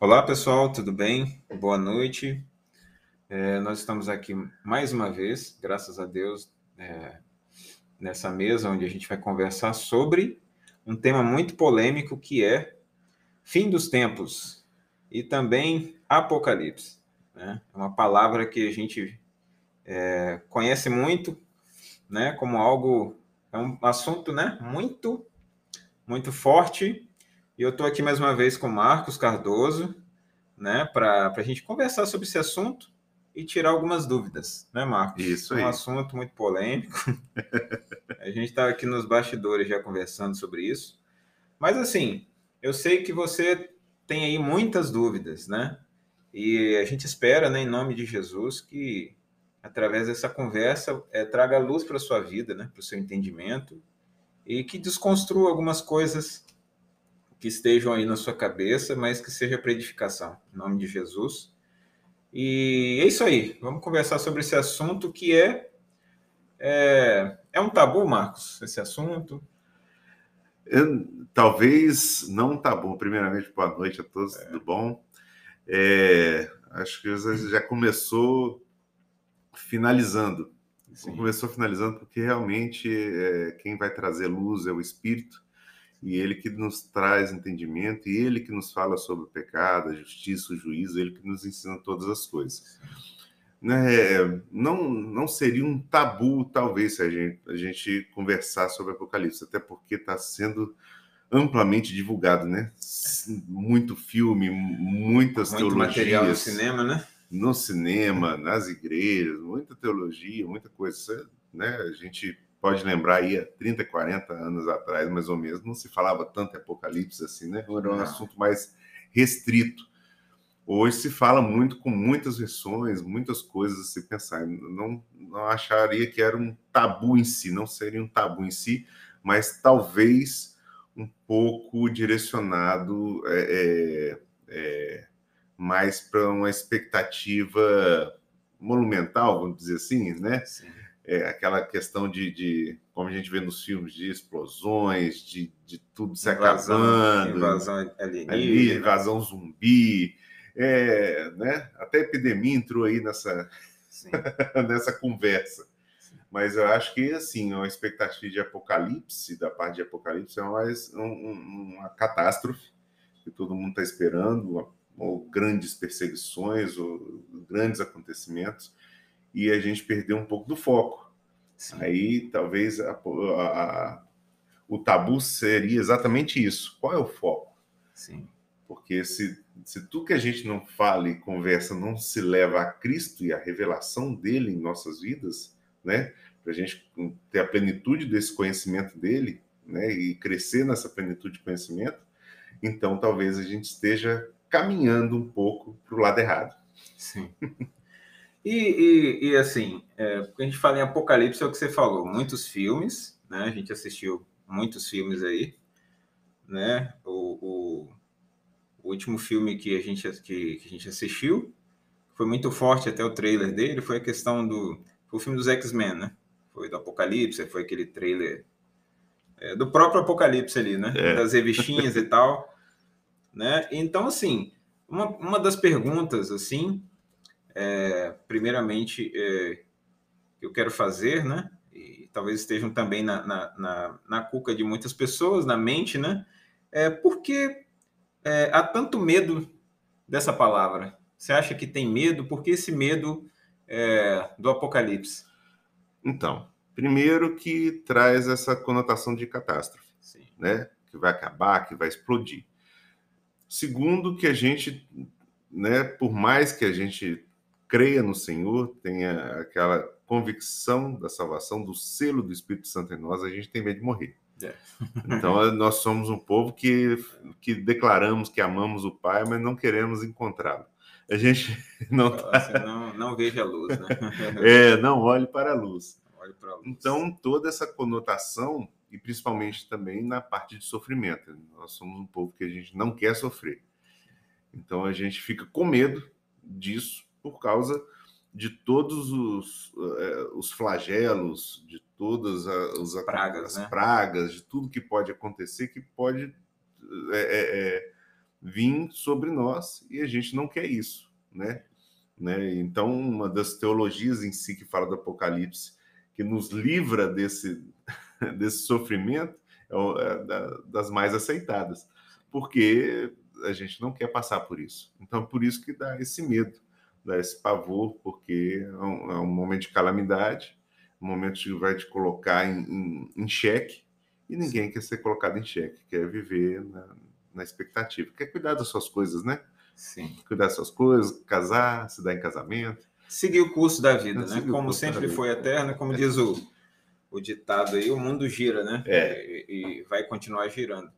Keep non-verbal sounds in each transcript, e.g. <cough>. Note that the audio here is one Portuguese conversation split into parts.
Olá pessoal, tudo bem? Boa noite. É, nós estamos aqui mais uma vez, graças a Deus, é, nessa mesa onde a gente vai conversar sobre um tema muito polêmico que é fim dos tempos e também Apocalipse. Né? É uma palavra que a gente é, conhece muito, né? Como algo é um assunto, né? Muito, muito forte e eu estou aqui mais uma vez com Marcos Cardoso, né, para a gente conversar sobre esse assunto e tirar algumas dúvidas, né, Marcos? Isso aí. É um assunto muito polêmico. <laughs> a gente está aqui nos bastidores já conversando sobre isso. Mas, assim, eu sei que você tem aí muitas dúvidas, né? E a gente espera, né, em nome de Jesus, que através dessa conversa é, traga luz para a sua vida, né, para o seu entendimento e que desconstrua algumas coisas que estejam aí na sua cabeça, mas que seja para edificação, em nome de Jesus. E é isso aí, vamos conversar sobre esse assunto que é, é, é um tabu, Marcos, esse assunto. Eu, talvez não tabu. Primeiramente, boa noite a todos, é. tudo bom? É, acho que já começou finalizando. Sim. Começou finalizando porque realmente é, quem vai trazer luz é o Espírito e ele que nos traz entendimento, e ele que nos fala sobre o pecado, a justiça, o juízo, ele que nos ensina todas as coisas. Né? Não, não seria um tabu, talvez, se a gente, a gente conversar sobre Apocalipse, até porque está sendo amplamente divulgado, né? Muito filme, muitas Muito teologias. material no cinema, né? No cinema, nas igrejas, muita teologia, muita coisa. Né? A gente pode lembrar aí há 30, 40 anos atrás, mais ou menos, não se falava tanto em Apocalipse assim, né? Era um não. assunto mais restrito. Hoje se fala muito com muitas versões, muitas coisas a se pensar. Não, não acharia que era um tabu em si, não seria um tabu em si, mas talvez um pouco direcionado é, é, é, mais para uma expectativa monumental, vamos dizer assim, né? Sim é, aquela questão de, de, como a gente vê nos filmes, de explosões, de, de tudo se invasão, acabando. Invasão alienígena. invasão zumbi. É, né? Até a epidemia entrou aí nessa, <laughs> nessa conversa. Mas eu acho que, assim, uma expectativa de apocalipse, da parte de apocalipse, é mais um, um, uma catástrofe que todo mundo está esperando, ou grandes perseguições, ou grandes acontecimentos e a gente perdeu um pouco do foco. Sim. Aí talvez a, a, a, o tabu seria exatamente isso. Qual é o foco? Sim. Porque se, se tudo que a gente não fala e conversa não se leva a Cristo e a revelação dele em nossas vidas, né? Para a gente ter a plenitude desse conhecimento dele, né? E crescer nessa plenitude de conhecimento, então talvez a gente esteja caminhando um pouco para o lado errado. Sim. <laughs> E, e, e assim, é, a gente fala em Apocalipse, é o que você falou, muitos filmes, né? A gente assistiu muitos filmes aí, né? O, o, o último filme que a gente que, que, a gente assistiu foi muito forte até o trailer dele, foi a questão do foi o filme dos X-Men, né? Foi do Apocalipse, foi aquele trailer é, do próprio Apocalipse ali, né? É. Das revistinhas e tal, né? Então assim, uma, uma das perguntas assim é, primeiramente, é, eu quero fazer, né? E talvez estejam também na, na, na, na cuca de muitas pessoas, na mente, né? É, por que é, há tanto medo dessa palavra? Você acha que tem medo? Por que esse medo é, do apocalipse? Então, primeiro que traz essa conotação de catástrofe, Sim. né? Que vai acabar, que vai explodir. Segundo, que a gente, né, por mais que a gente creia no Senhor, tenha aquela convicção da salvação, do selo do Espírito Santo em nós, a gente tem medo de morrer. É. então, <laughs> nós somos um povo que, que declaramos que amamos o Pai, mas não queremos encontrá-lo. A gente <laughs> não, tá... assim, não, não veja a luz, né? <laughs> é, não olhe para a luz. Olhe para a luz. Então, toda essa conotação, e principalmente também na parte de sofrimento. Nós somos um povo que a gente não quer sofrer. Então, a gente fica com medo disso, por causa de todos os, uh, os flagelos, de todas as, as pragas, as né? pragas, de tudo que pode acontecer, que pode é, é, vir sobre nós e a gente não quer isso, né? né? Então, uma das teologias em si que fala do Apocalipse, que nos livra desse, <laughs> desse sofrimento, é, é das mais aceitadas, porque a gente não quer passar por isso. Então, por isso que dá esse medo, dá esse pavor, porque é um, é um momento de calamidade, um momento que vai te colocar em, em, em xeque, e ninguém quer ser colocado em xeque, quer viver na, na expectativa, quer cuidar das suas coisas, né? Sim. Cuidar das suas coisas, casar, se dar em casamento. Seguir o curso da vida, né? Como sempre foi eterno, como diz o, o ditado aí, o mundo gira, né? É. E, e vai continuar girando.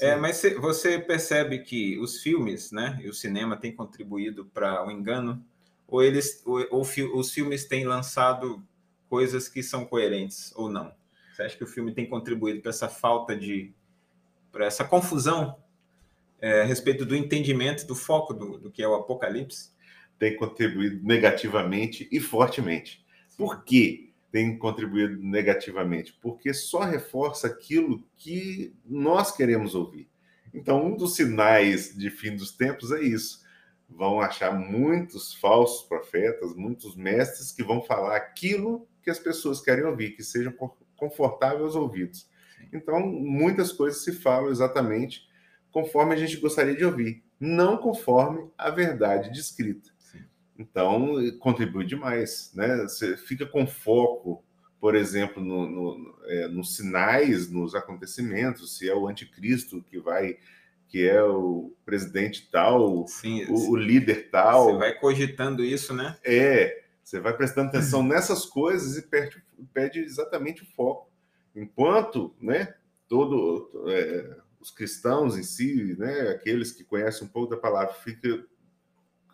É, mas você percebe que os filmes, né, e o cinema têm contribuído para o engano, ou eles, ou, ou, os filmes têm lançado coisas que são coerentes ou não? Você acha que o filme tem contribuído para essa falta de, para essa confusão é, a respeito do entendimento, do foco do, do que é o Apocalipse? Tem contribuído negativamente e fortemente. Por quê? tem contribuído negativamente, porque só reforça aquilo que nós queremos ouvir. Então, um dos sinais de fim dos tempos é isso. Vão achar muitos falsos profetas, muitos mestres que vão falar aquilo que as pessoas querem ouvir, que sejam confortáveis aos ouvidos. Então, muitas coisas se falam exatamente conforme a gente gostaria de ouvir, não conforme a verdade descrita. Então, contribui demais, né? Você fica com foco, por exemplo, no, no, é, nos sinais, nos acontecimentos, se é o anticristo que vai, que é o presidente tal, sim, o, o, líder tal. Você vai cogitando isso, né? É, você vai prestando atenção nessas coisas e perde, perde exatamente o foco. Enquanto, né, todo é, os cristãos em si, né, aqueles que conhecem um pouco da palavra, fica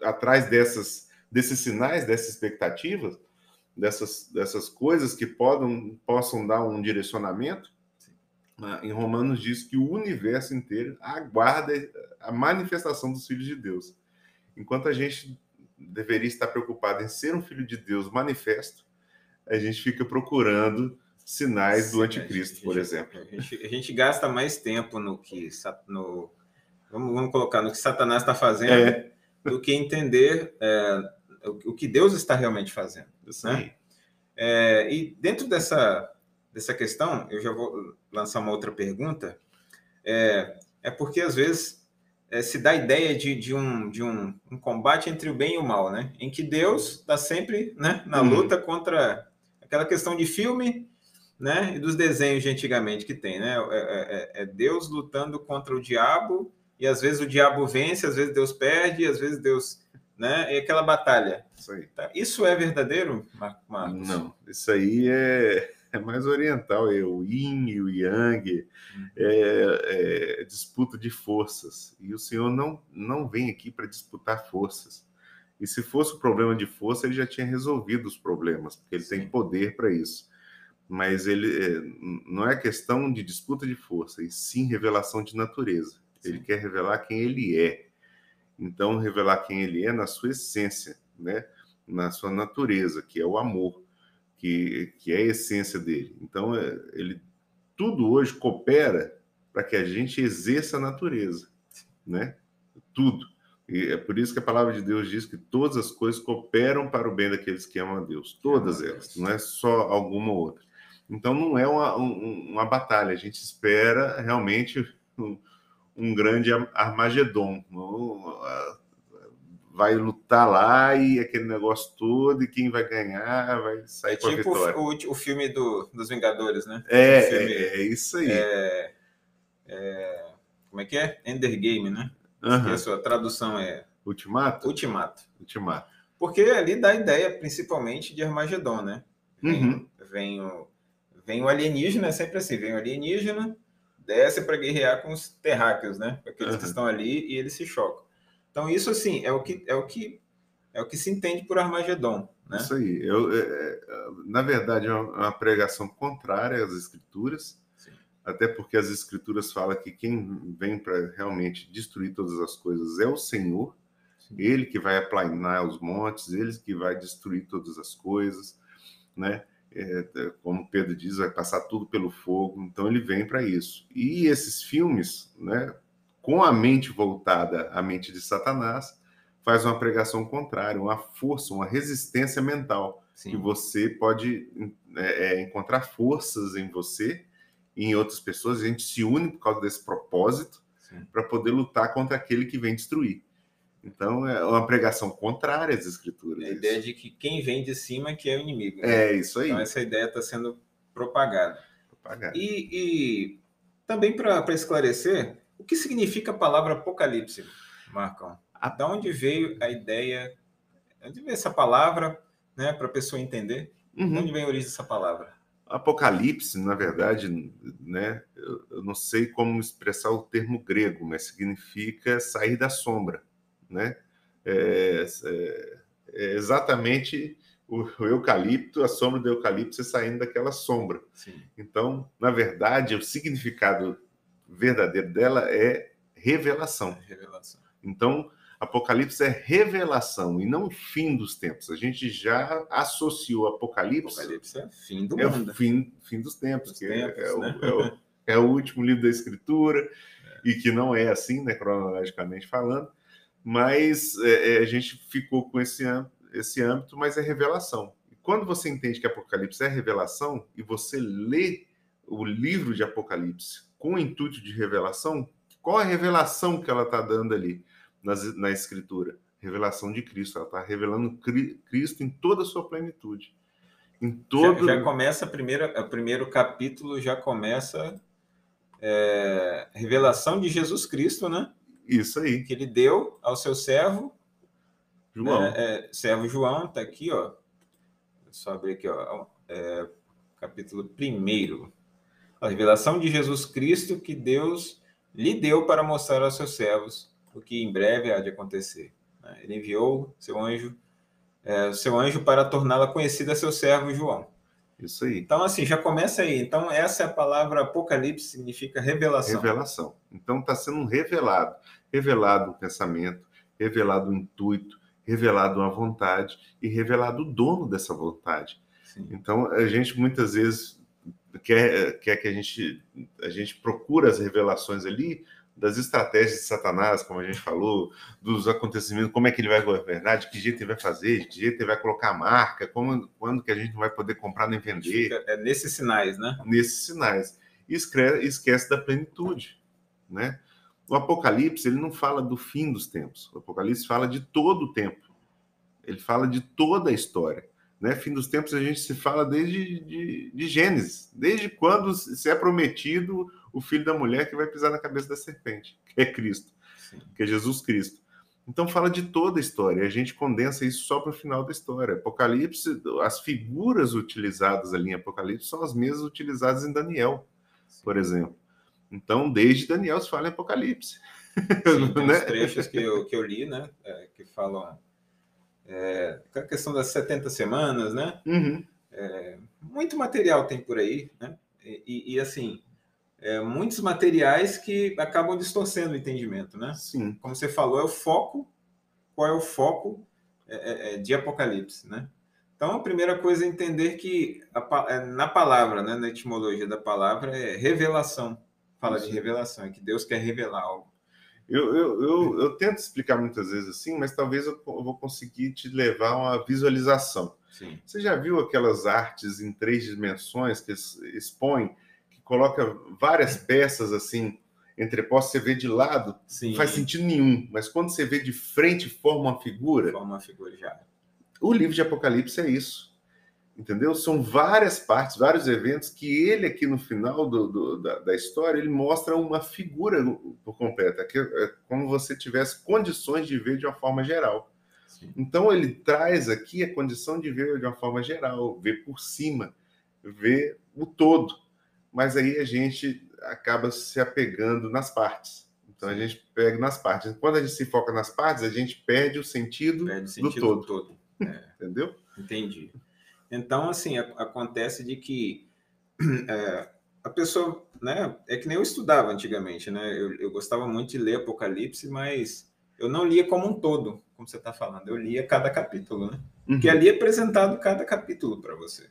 atrás dessas desses sinais, dessas expectativas, dessas, dessas coisas que podem, possam dar um direcionamento. Né? Em Romanos diz que o universo inteiro aguarda a manifestação dos filhos de Deus. Enquanto a gente deveria estar preocupado em ser um filho de Deus manifesto, a gente fica procurando sinais Sim, do anticristo, gente, por exemplo. A gente, a gente, gasta mais tempo no que no, vamos, vamos colocar no que Satanás está fazendo é. do que entender é, o, que Deus está realmente fazendo. Né? É, e dentro dessa, dessa questão, eu já vou lançar uma outra pergunta. É, é porque às vezes é, se dá a ideia de, de, um, de um, um, combate entre o bem e o mal, né? Em que Deus está sempre né, na uhum. luta contra aquela questão de filme né, e dos desenhos de antigamente que tem, né? É, é, é, Deus lutando contra o diabo e às vezes o diabo vence, às vezes Deus perde, às vezes Deus né? E aquela batalha. Isso aí. Tá? Isso é verdadeiro, Marcos? Não, isso aí é, <laughs> é mais oriental, é o yin e o yang, uhum. é, é, disputa de forças. E o senhor não, não vem aqui para disputar forças. E se fosse o problema de força, ele já tinha resolvido os problemas, porque ele tem poder para isso. Mas ele é, não é questão de disputa de força, e sim revelação de natureza. Sim. Ele quer revelar quem ele é então, revelar quem ele é na sua essência, né? na sua natureza, que é o amor, que, que é a essência dele. Então, é, ele tudo hoje coopera para que a gente exerça a natureza, né? Tudo. E é por isso que a palavra de Deus diz que todas as coisas cooperam para o bem daqueles que amam a Deus. Todas elas, não é só alguma outra. Então não é uma, um, uma batalha, a gente espera realmente um grande Armagedon. Vai lutar lá e aquele negócio todo, e quem vai ganhar vai sair é com tipo a vitória. O, o filme do, dos Vingadores, né? É, filme, é, é, isso aí. É, é, como é que é? Ender Game, né? Uhum. a sua tradução é... Ultimato? Ultimato. Ultimato. Porque ali dá a ideia, principalmente, de Armagedon, né? Vem, uhum. vem, o, vem o alienígena, é sempre assim, vem o alienígena, desce para guerrear com os terráqueos, né? Aqueles uhum. que estão ali e eles se chocam. Então isso assim é o que é o que é o que se entende por Armagedon, né? Isso aí. Eu, é, é na verdade é uma, pregação contrária às escrituras, Sim. até porque as escrituras falam que quem vem para realmente destruir todas as coisas é o Senhor. Sim. Ele que vai aplanar os montes, ele que vai destruir todas as coisas, né? é, é, como Pedro diz, vai passar tudo pelo fogo, então ele vem para isso. E esses filmes, né, com a mente voltada à mente de Satanás, faz uma pregação contrária, uma força, uma resistência mental, Sim. que você pode é, é, encontrar forças em você e em outras pessoas. A gente se une por causa desse propósito para poder lutar contra aquele que vem destruir. Então, é uma pregação contrária às escrituras. É a ideia de que quem vem de cima que é o inimigo. Né? É, isso aí. Então, essa ideia está sendo propagada. propagada. E, e também para esclarecer, o que significa a palavra apocalipse, Marcão? Da onde veio a ideia, onde veio essa palavra, né, para a pessoa entender? Uhum. De onde vem a origem dessa palavra? Apocalipse, na verdade, né, eu, eu não sei como expressar o termo grego, mas significa sair da sombra né? É, é, é exatamente o, o, eucalipto, a sombra do eucalipto saindo daquela sombra. Sim. Então, na verdade, o significado verdadeiro dela é revelação. É revelação. Então, Apocalipse é revelação e não fim dos tempos. A gente já associou Apocalipse. Apocalipse é fim do é mundo. fim, fim dos tempos, dos que é, tempos, é, né? é, o, é, o, último livro da Escritura é. e que não é assim, né, cronologicamente falando mas é, é, a gente ficou com esse, esse âmbito, mas é revelação. E quando você entende que Apocalipse é revelação e você lê o livro de Apocalipse com o intuito de revelação, qual a revelação que ela está dando ali na, na Escritura? Revelação de Cristo. Ela está revelando Cristo em toda a sua plenitude. Em todo... já, já começa a primeira, o primeiro capítulo já começa é, revelação de Jesus Cristo, né? Isso aí. Que ele deu ao seu servo. João. Né, é, servo João, tá aqui, ó. Só abrir aqui, ó. É, capítulo 1. A revelação de Jesus Cristo que Deus lhe deu para mostrar aos seus servos o que em breve há de acontecer. Ele enviou seu anjo, é, seu anjo para torná-la conhecida a seu servo João. Isso aí. Então, assim, já começa aí. Então, essa é a palavra Apocalipse, significa revelação. Revelação. Então, está sendo revelado revelado o pensamento, revelado o intuito, revelado a vontade e revelado o dono dessa vontade. Sim. Então, a gente muitas vezes quer, quer que a gente, a gente procura as revelações ali das estratégias de Satanás, como a gente falou, dos acontecimentos, como é que ele vai governar, de que jeito ele vai fazer, de que jeito ele vai colocar a marca, como, quando que a gente não vai poder comprar nem vender. É nesses sinais, né? Nesses sinais. E esquece, esquece da plenitude, né? O Apocalipse ele não fala do fim dos tempos. O Apocalipse fala de todo o tempo. Ele fala de toda a história. Né? Fim dos tempos a gente se fala desde de, de Gênesis, desde quando se é prometido o filho da mulher que vai pisar na cabeça da serpente, que é Cristo, Sim. que é Jesus Cristo. Então fala de toda a história. A gente condensa isso só para o final da história. Apocalipse, as figuras utilizadas ali em Apocalipse são as mesmas utilizadas em Daniel, Sim. por exemplo. Então, desde Daniel se fala em Apocalipse. Sim, tem <laughs> né? trechos que eu, que eu li, né? É, que falam é, a questão das 70 semanas, né? Uhum. É, muito material tem por aí, né? E, e assim, é, muitos materiais que acabam distorcendo o entendimento, né? Sim. Como você falou, é o foco. Qual é o foco é, é, de Apocalipse, né? Então, a primeira coisa é entender que a, na palavra, né, na etimologia da palavra, é revelação fala de revelação, é que Deus quer revelar algo. Eu, eu, eu, eu, tento explicar muitas vezes assim, mas talvez eu, vou conseguir te levar a uma visualização. Sim. Você já viu aquelas artes em três dimensões que expõem, que coloca várias peças assim, entrepostas, você vê de lado, Sim. não faz sentido nenhum, mas quando você vê de frente, forma uma figura. Forma uma figura já. O livro de Apocalipse é isso entendeu? São várias partes, vários eventos que ele aqui no final do, do, da, da, história ele mostra uma figura por completo, é, é como você tivesse condições de ver de uma forma geral. Sim. Então ele traz aqui a condição de ver de uma forma geral, ver por cima, ver o todo. Mas aí a gente acaba se apegando nas partes. Então a gente pega nas partes. Quando a gente se foca nas partes, a gente perde o sentido, perde o sentido do todo. Do todo. É. Entendeu? Entendi. Então, assim, a, acontece de que <clears throat> é, a pessoa, né, é que nem eu estudava antigamente, né? Eu, eu gostava muito de ler Apocalipse, mas eu não lia como um todo, como você está falando. Eu lia cada capítulo, né? Uhum. Porque ali é apresentado cada capítulo para você.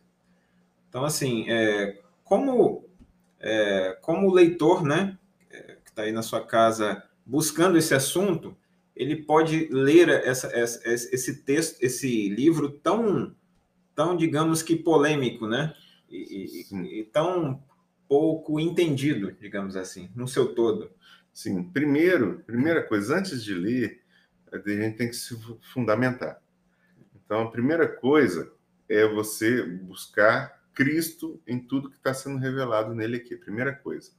Então, assim, é, como, é, como leitor, né, é, que está aí na sua casa, buscando esse assunto, ele pode ler essa, essa, esse texto, esse livro tão, tão digamos que polêmico, né? E, e, e, tão pouco entendido, digamos assim, no seu todo. Sim, primeiro, primeira coisa, antes de ler, a gente tem que se fundamentar. Então, a primeira coisa é você buscar Cristo em tudo que está sendo revelado nele aqui, primeira coisa.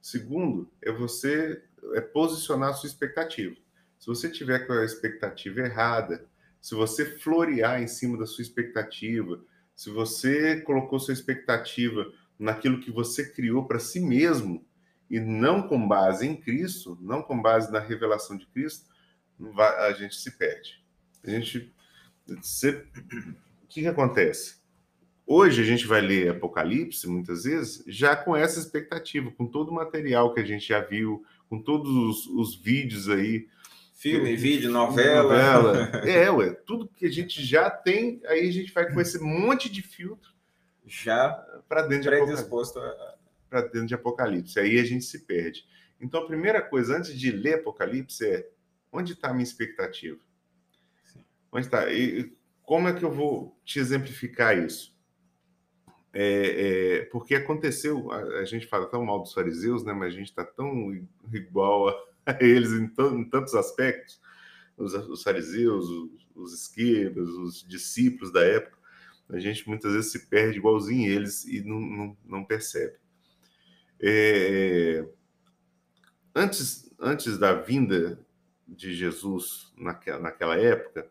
Segundo, é você é posicionar a sua expectativa. Se você tiver com a expectativa errada, se você florear em cima da sua expectativa, se você colocou sua expectativa naquilo que você criou para si mesmo e não com base em Cristo, não com base na revelação de Cristo, a gente se perde. A gente. Você, o que, que acontece? Hoje a gente vai ler Apocalipse, muitas vezes, já com essa expectativa, com todo o material que a gente já viu, com todos os, os vídeos aí Filme, vídeo, novela. novela. <laughs> É, ué, tudo que a gente já tem, aí a gente vai com esse monte de filtro já para dentro de predisposto a... para dentro de Apocalipse. Aí a gente se perde. Então a primeira coisa antes de ler Apocalipse é onde está a minha expectativa? Sim. Onde está? E como é que eu vou te exemplificar isso? É, é, porque aconteceu, a, a, gente fala tão mal dos fariseus, né? Mas a gente está tão igual a <laughs> eles em, em tantos aspectos, os, os fariseus, os, os esquerdos, os discípulos da época, a gente muitas vezes se perde igualzinho eles e não, não, não percebe. É, antes, antes da vinda de Jesus naquela, naquela época,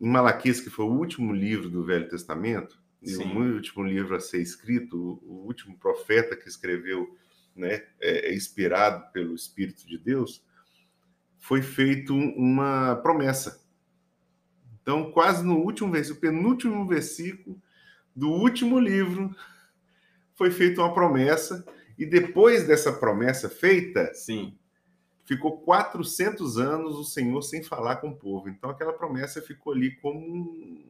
em Malaquias, que foi o último livro do Velho Testamento, e o último livro a ser escrito, o último profeta que escreveu né, é, é inspirado pelo Espírito de Deus, foi feito uma promessa. Então, quase no último versículo, penúltimo versículo do último livro, foi feita uma promessa, e depois dessa promessa feita, sim, ficou 400 anos o Senhor sem falar com o povo. Então, aquela promessa ficou ali como um,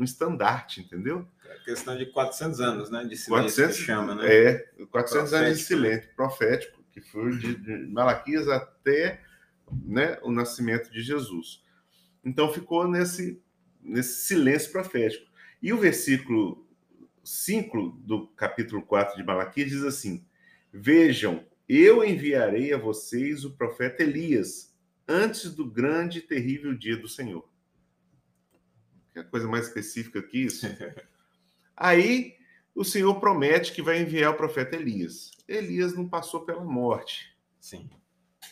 um estandarte, entendeu? É questão de 400 anos, né? De silêncio 400, que chama, né? É, 400 profético. anos de silêncio profético, que foi de, de Malaquias até né, o nascimento de Jesus. Então ficou nesse, nesse silêncio profético. E o versículo 5 do capítulo 4 de Malaquias diz assim: Vejam, eu enviarei a vocês o profeta Elias antes do grande e terrível dia do Senhor. Que coisa mais específica que isso? <laughs> Aí o Senhor promete que vai enviar o profeta Elias. Elias não passou pela morte. Sim.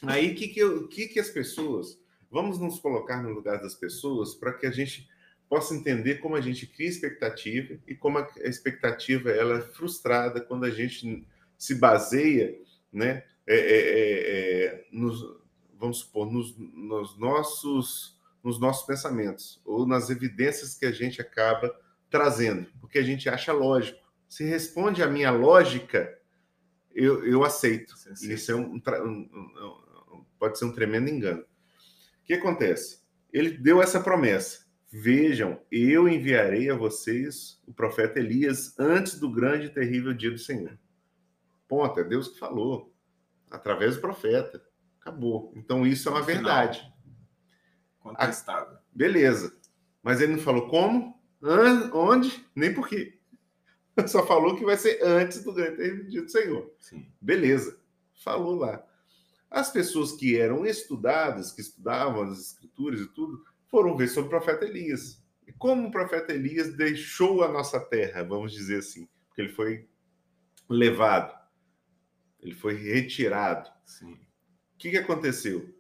Aí o que, que, que, que as pessoas. Vamos nos colocar no lugar das pessoas para que a gente possa entender como a gente cria expectativa e como a expectativa ela é frustrada quando a gente se baseia, né, é, é, é, é nos, vamos supor, nos, nos, nossos, nos nossos pensamentos ou nas evidências que a gente acaba trazendo, porque a gente acha lógico. Se responde à minha lógica, eu, eu aceito. Isso é um, um, pode ser um tremendo engano. O que acontece? Ele deu essa promessa. Vejam, eu enviarei a vocês o profeta Elias antes do grande e terrível dia do Senhor. Ponto, é Deus que falou, através do profeta. Acabou. Então isso é uma verdade. Contestável. Beleza. Mas ele não falou como? Onde? Nem por quê. <laughs> Só falou que vai ser antes do grande dia do Senhor. Sim. Beleza. Falou lá. As pessoas que eram estudadas, que estudavam as escrituras e tudo, foram ver sobre o profeta Elias. E como o profeta Elias deixou a nossa terra, vamos dizer assim, porque ele foi levado, ele foi retirado. Sim. O que, que aconteceu?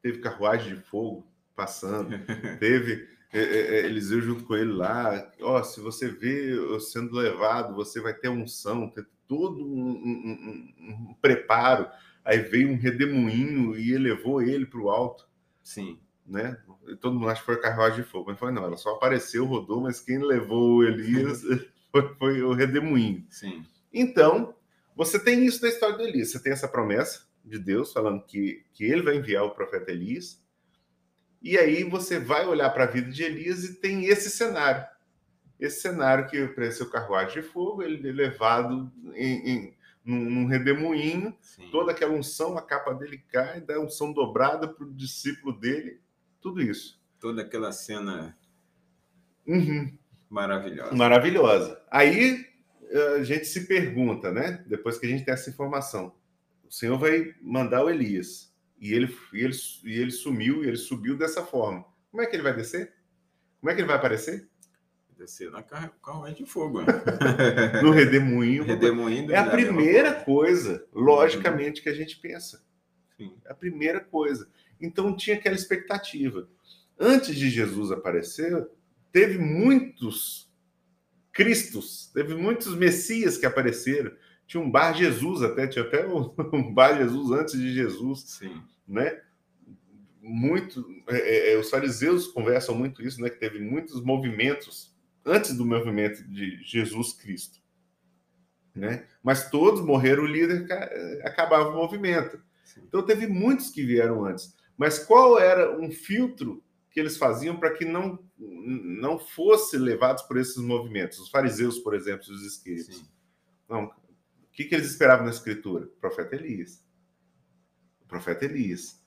Teve carruagem de fogo passando, <laughs> teve é, é, é, Eliseu junto com ele lá, ó, se você vê eu sendo levado, você vai ter unção, ter todo um, um, um, um preparo. Aí veio um redemoinho e elevou ele para o alto. Sim. Né? Todo mundo acha que foi a carruagem de fogo, mas foi não, ela só apareceu, rodou, mas quem levou Elias <laughs> foi, foi o redemoinho. Sim. Então, você tem isso na história de Elias, você tem essa promessa de Deus falando que, que ele vai enviar o profeta Elias, e aí você vai olhar para a vida de Elias e tem esse cenário. Esse cenário que apareceu carruagem de fogo, ele é levado em, em, num, num redemoinho, Sim. toda aquela unção, a capa dele cai, dá unção dobrada para o discípulo dele, tudo isso. Toda aquela cena Uhum. maravilhosa. Maravilhosa. Aí eh, a gente se pergunta, né? Depois que a gente tem essa informação, o Senhor vai mandar o Elias e ele, e ele, e ele sumiu, e ele subiu dessa forma. Como é que ele vai descer? Como é que ele vai aparecer? Descer na carro- carruagem de fogo. né? <laughs> No redemoinho. Redemoinho. É a primeira coisa, logicamente, que a gente pensa. Sim. É a primeira coisa. Então tinha aquela expectativa. Antes de Jesus aparecer, teve muitos Cristos, teve muitos Messias que apareceram. Tinha um Bar Jesus até, tinha até <laughs> um, Bar Jesus antes de Jesus, Sim. né? Muito, é, é, os fariseus conversam muito isso, né? Que teve muitos movimentos antes do movimento de Jesus Cristo, né? Mas todos morreram, o líder ca- acabava o movimento. Sim. Então teve muitos que vieram antes. Mas qual era um filtro que eles faziam para que não não fosse levados por esses movimentos? Os fariseus, por exemplo, os escribas. Sim. Não. O que, que eles esperavam na escritura? O profeta Elias. O profeta Elias.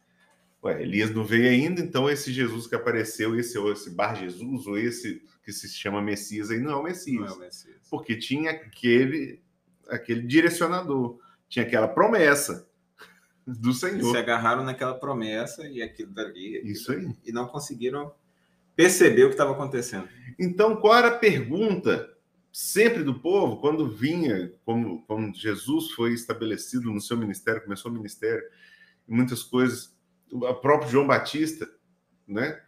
Ué, Elias não veio ainda, então esse Jesus que apareceu, esse ou esse Bar Jesus, ou esse que se chama Messias aí, não é o Messias. Não é o Messias. Porque tinha aquele, aquele direcionador, tinha aquela promessa do Eles se Senhor. agarraram naquela promessa e aquilo dali. aquilo Isso aí. E não conseguiram perceber o que estava acontecendo. Então, qual era a pergunta sempre do povo quando vinha, como, como Jesus foi estabelecido no seu ministério, começou o ministério, muitas coisas, o próprio João Batista, né?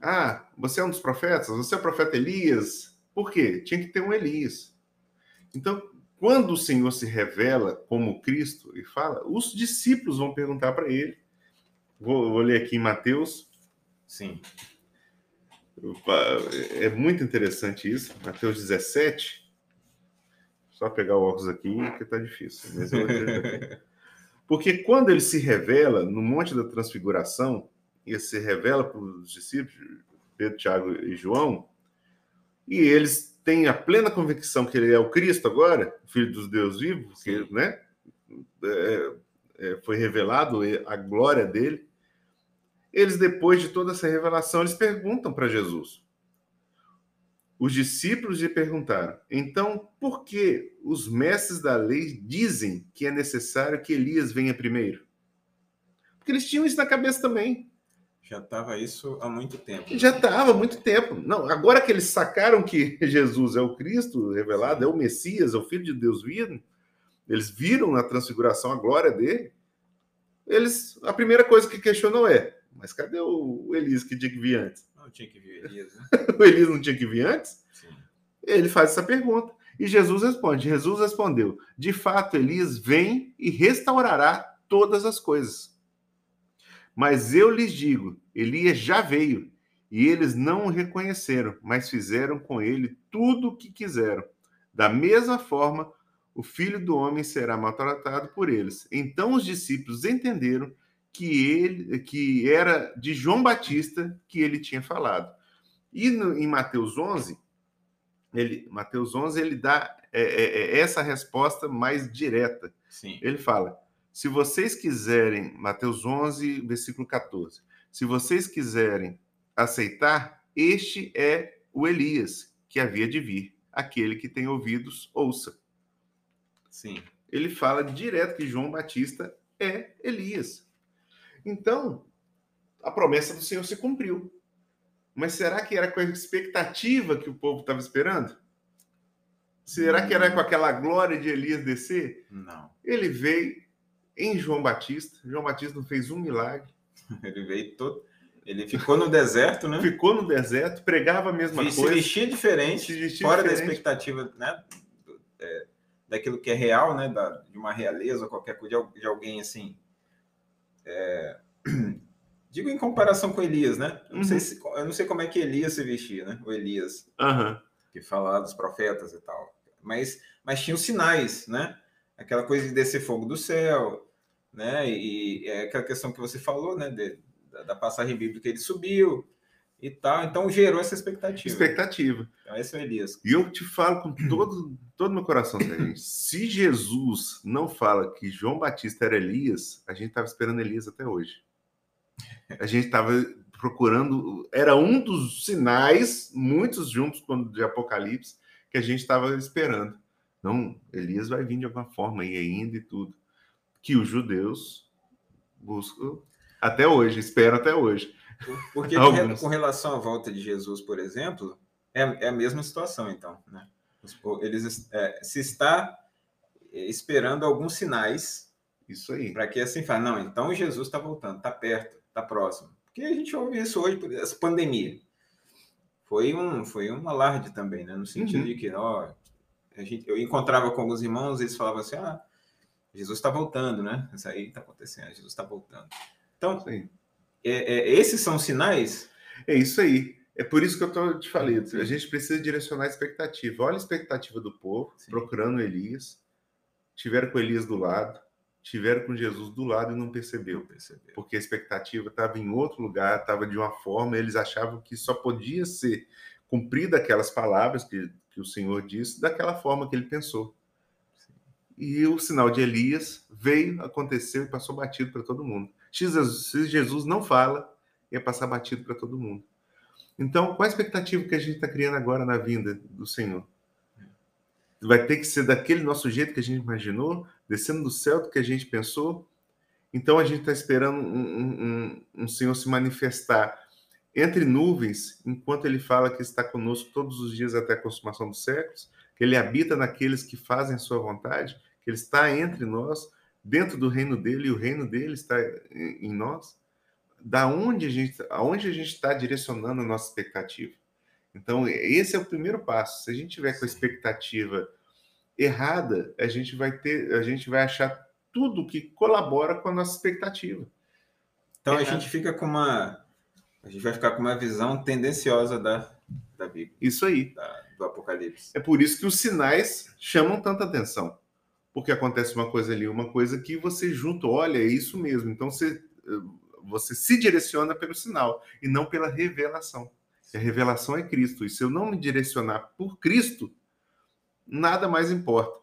Ah, você é um dos profetas? Você é o profeta Elias? Por quê? Tinha que ter um Elias. Então, quando o Senhor se revela como Cristo e fala, os discípulos vão perguntar para ele. Vou, vou ler aqui em Mateus Sim. Opa, É muito interessante isso. Mateus 17. Só pegar o óculos aqui, que tá difícil. mas eu. <laughs> Porque quando ele se revela no Monte da Transfiguração, e se revela para os discípulos, Pedro, Tiago e João, e eles têm a plena convicção que ele é o Cristo agora, Filho dos Deus vivos, que, né? É, é, foi revelado a glória dele. Eles, depois de toda essa revelação, eles perguntam para Jesus. Os discípulos lhe perguntaram: então, por que os mestres da lei dizem que é necessário que Elias venha primeiro? Porque eles tinham isso na cabeça também. Já estava isso há muito tempo. Já estava há muito tempo. Não, agora que eles sacaram que <laughs> Jesus é o Cristo revelado, é o Messias, é o Filho de Deus vindo, eles viram na transfiguração a glória dele. Eles, a primeira coisa que questionam é: mas cadê o Elias que tinha que vir antes? Não tinha que ver Elias, né? <laughs> O Elias não tinha que vir antes? Sim. Ele faz essa pergunta. E Jesus responde: Jesus respondeu: De fato, Elias vem e restaurará todas as coisas. Mas eu lhes digo: Elias já veio, e eles não o reconheceram, mas fizeram com ele tudo o que quiseram. Da mesma forma, o filho do homem será maltratado por eles. Então os discípulos entenderam que ele que era de João Batista que ele tinha falado. E no- em Mateus 11, ele, Mateus 11, ele dá é, é, é, essa resposta mais direta. Sim. Ele fala: se vocês quiserem, Mateus 11, versículo 14, se vocês quiserem aceitar, este é o Elias que havia de vir. Aquele que tem ouvidos, ouça. Sim. Ele fala direto que João Batista é Elias. Então, a promessa do Senhor se cumpriu. Mas será que era com a expectativa que o povo estava esperando? Será que era com aquela glória de Elias descer? Não. Ele veio em João Batista. João Batista não fez um milagre. <laughs> Ele veio todo. Ele ficou no deserto, né? Ficou no deserto, pregava a mesma Se coisa. vestia diferente, Se vestia fora da diferente. expectativa, né? é, daquilo que é real, né? Da, de uma realeza qualquer coisa, de de alguém assim. É, <clears throat> digo em comparação com Elias, né? Eu não, sei Uhum. se, eu não sei como é que Elias se vestia, né? O Elias, Aham. que fala dos profetas e tal. Mas, mas tinha os sinais, né? Aquela coisa de descer fogo do céu, né? E, é aquela questão que você falou, né? de- da, da passagem bíblica, ele subiu, e tal. Então gerou essa expectativa. Expectativa. Então, esse é o Elias. E eu te falo com todo, todo meu coração, Sérgio, se Jesus não fala que João Batista era Elias, a gente estava esperando Elias até hoje. A gente estava procurando, era um dos sinais, muitos juntos quando de Apocalipse, que a gente estava esperando. Não, Elias vai vir de alguma forma e ainda e tudo. Que os judeus buscam até hoje, esperam até hoje. Porque com relação à volta de Jesus, por exemplo, é, é a mesma situação, então. Né? Eles é, se está esperando alguns sinais. Isso aí. Para que assim fale, não, então Jesus está voltando, está perto, está próximo. Porque a gente ouve isso hoje, essa pandemia. Foi um, foi um alarde também, né? No sentido uhum. de que, ó, a gente, eu encontrava com alguns irmãos, eles falavam assim, ah, Jesus está voltando, né? Isso aí está acontecendo, Jesus está voltando. Então, é, é, esses são sinais? É isso aí. É por isso que eu tô, te falei, a gente precisa direcionar a expectativa. Olha a expectativa do povo, Sim. procurando Elias. Tiveram com Elias do lado, tiveram com Jesus do lado e não percebeu. percebeu. Porque a expectativa estava em outro lugar, estava de uma forma, eles achavam que só podia ser cumprida aquelas palavras que, que o Senhor disse, daquela forma que ele pensou. Sim. E o sinal de Elias veio, aconteceu e passou batido para todo mundo. Se Jesus não fala, ia passar batido para todo mundo. Então, qual a expectativa que a gente está criando agora na vinda do Senhor? Vai ter que ser daquele nosso jeito que a gente imaginou, descendo do céu do que a gente pensou? Então, a gente está esperando um, um, um, Senhor se manifestar entre nuvens, enquanto ele fala que está conosco todos os dias até a consumação dos séculos, que ele habita naqueles que fazem a sua vontade, que ele está entre nós, dentro do reino dele, e o reino dele está em nós da onde a gente, aonde a gente está direcionando a nossa expectativa. Então, esse é o primeiro passo. Se a gente tiver com a expectativa errada, a gente vai ter, a gente vai achar tudo que colabora com a nossa expectativa. Então a gente fica com uma a gente vai ficar com uma visão tendenciosa da, da Bíblia. Isso aí. Da, do Apocalipse. É por isso que os sinais chamam tanta atenção. Porque acontece uma coisa ali, uma coisa que você junto, olha, é isso mesmo. Então você você se direciona pelo sinal e não pela revelação. a revelação é Cristo. E se eu não me direcionar por Cristo, nada mais importa.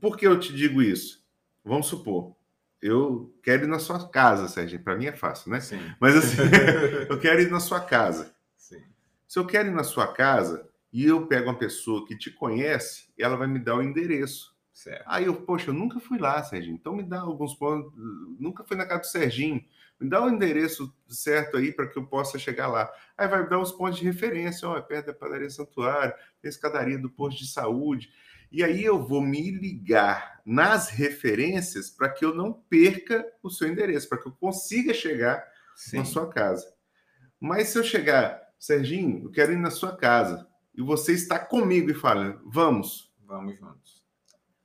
Por que eu te digo isso? Vamos supor, eu quero ir na sua casa, Sérgio. Para mim é fácil, né? Sim. Mas assim, <laughs> eu quero ir na sua casa. Sim. Se eu quero ir na sua casa e eu pego uma pessoa que te conhece, ela vai me dar o endereço. Certo. Aí eu, poxa, eu nunca fui lá, Serginho. Então me dá alguns pontos. Nunca fui na casa do Serginho. Me dá o endereço certo aí para que eu possa chegar lá. Aí vai dar os pontos de referência. Ó, é perto da padaria Santuário, tem a escadaria do posto de saúde. E aí eu vou me ligar nas referências para que eu não perca o seu endereço, para que eu consiga chegar Sim. na sua casa. Mas se eu chegar, Serginho, eu quero ir na sua casa, e você está comigo e fala, vamos. Vamos juntos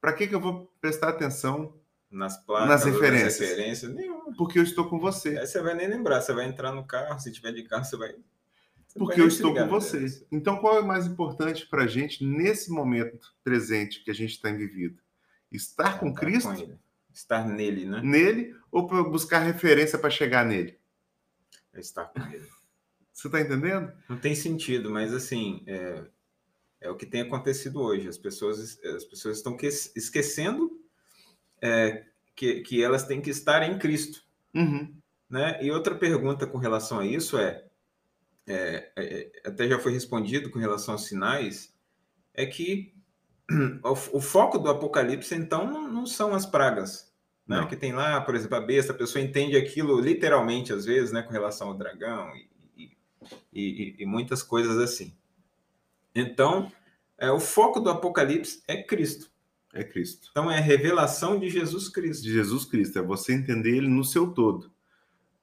para que, que eu vou prestar atenção nas placas, nas referências? Nas referências? Nenhuma. Porque eu estou com você. Aí você vai nem lembrar, você vai entrar no carro, se tiver de carro, você vai. Você Porque vai eu estou com você. Então, qual é o mais importante para a gente nesse momento presente que a gente está em vivido? Estar com Cristo? Com Estar nele, né? Nele ou para buscar referência para chegar nele? É estar com ele. Você está entendendo? Não tem sentido, mas assim, é, é o que tem acontecido hoje. As pessoas, as pessoas estão esquecendo é, que, que elas têm que estar em Cristo. Uhum. Né? E outra pergunta com relação a isso é, é, é, até já foi respondido com relação aos sinais, é que <clears throat> o, o foco do Apocalipse, então, não, não são as pragas. Né? Que tem lá, por exemplo, a besta, a pessoa entende aquilo literalmente, às vezes, né, com relação ao dragão e, e, e, e muitas coisas assim. Então, é, o foco do Apocalipse é Cristo. É Cristo. Então, é a revelação de Jesus Cristo. De Jesus Cristo, é você entender ele no seu todo.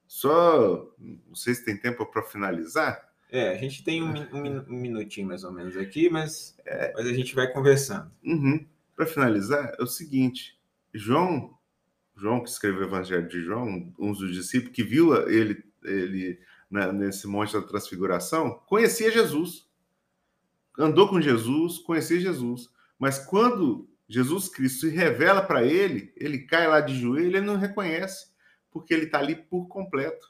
Só, não sei se tem tempo para finalizar. É, a gente tem um, um, um, minutinho mais ou menos aqui, mas, é, mas a gente vai conversando. Uhum. Para finalizar, é o seguinte: João, João que escreveu o Evangelho de João, um dos discípulos que viu ele, ele né, nesse monte da transfiguração, conhecia Jesus andou com Jesus, conhecia Jesus. Mas quando Jesus Cristo se revela para ele, ele cai lá de joelho, ele não reconhece, porque ele está ali por completo.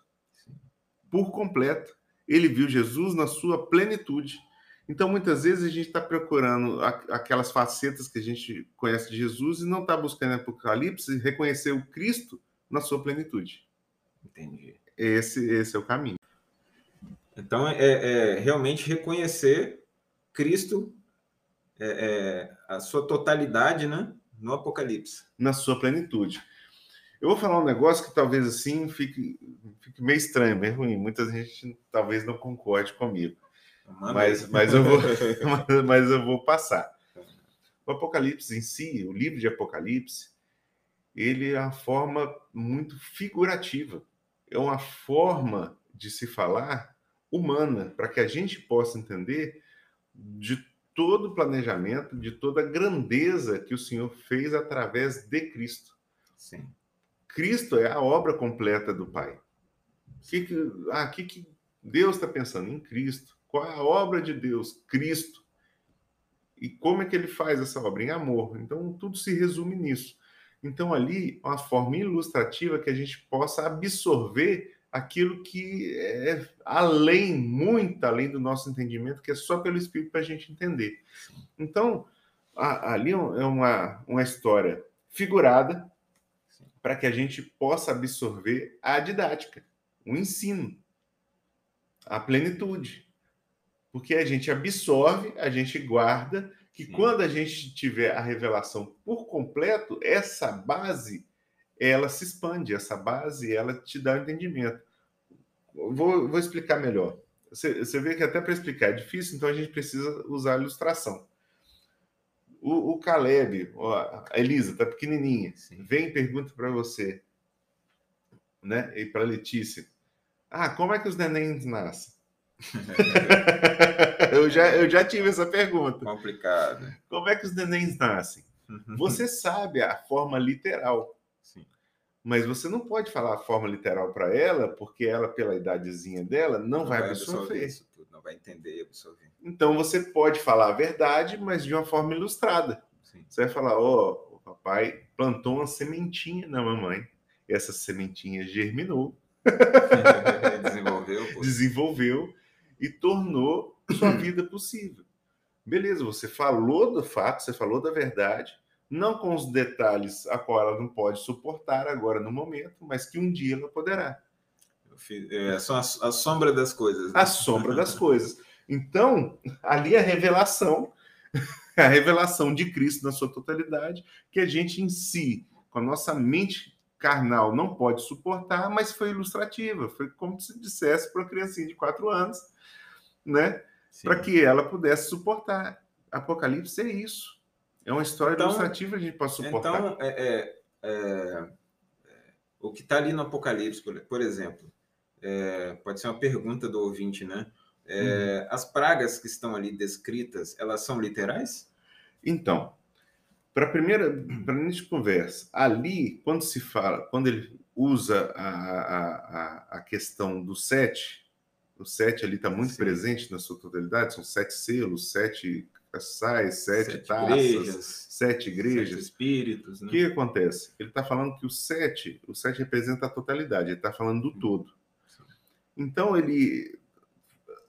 Por completo. ele viu Jesus na sua plenitude. Então, muitas vezes, a gente está procurando aquelas facetas que a gente conhece de Jesus e não está buscando Apocalipse reconhecer o Cristo na sua plenitude. Entendi. Esse, esse é o caminho. Então, é, é realmente reconhecer Cristo, é, é, a sua totalidade, né? No Apocalipse. Na sua plenitude. Eu vou falar um negócio que talvez assim fique, fique meio estranho, meio ruim. Muita gente talvez não concorde comigo. Mas, mas, eu vou, <laughs> <laughs> mas eu vou passar. O Apocalipse em si, o livro de Apocalipse, ele é uma forma muito figurativa. É uma forma de se falar humana, para que a gente possa entender de todo o planejamento, de toda a grandeza que o Senhor fez através de Cristo. Sim. Cristo é a obra completa do Pai. O que, que, ah, que, que Deus está pensando? Em Cristo. Qual é a obra de Deus? Cristo. E como é que ele faz essa obra? Em amor. Então, tudo se resume nisso. Então, ali, uma forma ilustrativa que a gente possa absorver aquilo que é além, muito além do nosso entendimento, que é só pelo Espírito para a gente entender. Então, a, ali é uma, uma história figurada para que a gente possa absorver a didática, o ensino, a plenitude. Porque a gente absorve, a gente guarda, que Sim. quando a gente tiver a revelação por completo, essa base ela se expande, essa base ela te dá o entendimento. Vou, vou explicar melhor. Você, você vê que até para explicar é difícil, então a gente precisa usar a ilustração. O, o Caleb, ó, a Elisa, tá pequenininha, Sim. vem e pergunta para você, né? E para Letícia, ah, como é que os nenéns nascem? <laughs> eu, já, eu já tive essa pergunta. Complicado. Como é que os nenéns nascem? <laughs> Você sabe a forma literal. Mas você não pode falar a forma literal para ela, porque ela, pela idadezinha dela, não, não vai, vai absorver. Isso tudo, não vai entender e absorver. Então você pode falar a verdade, mas de uma forma ilustrada. Sim. Você vai falar: ó, oh, o papai plantou uma sementinha na mamãe. Essa sementinha germinou. <laughs> desenvolveu. Desenvolveu e tornou sua <clears throat> vida possível. Beleza, você falou do fato, você falou da verdade, não com os detalhes a qual ela não pode suportar agora no momento, mas que um dia ela poderá. É só a, a sombra das coisas. Né? A sombra das coisas. Então, ali a revelação, <laughs> a revelação de Cristo na sua totalidade, que a gente em si, com a nossa mente carnal, não pode suportar, mas foi ilustrativa. Foi como se dissesse para uma criancinha de quatro anos né? Para que ela pudesse suportar. Apocalipse é isso. É uma história então, ilustrativa gente pode suportar. Então, é, é, é, o que está ali no Apocalipse, por, exemplo, é, pode ser uma pergunta do ouvinte, né? Hum. As pragas que estão ali descritas, elas são literais? Então, para a primeira, para a gente conversa, ali, quando se fala, quando ele usa a, a, a, a questão do sete, o sete ali está muito Sim. presente na sua totalidade, são sete selos, sete caçais, sete, sete taças, igrejas, sete igrejas. Sete espíritos. Né? O que acontece? Ele está falando que o sete, o sete representa a totalidade, ele está falando do todo. Então, ele,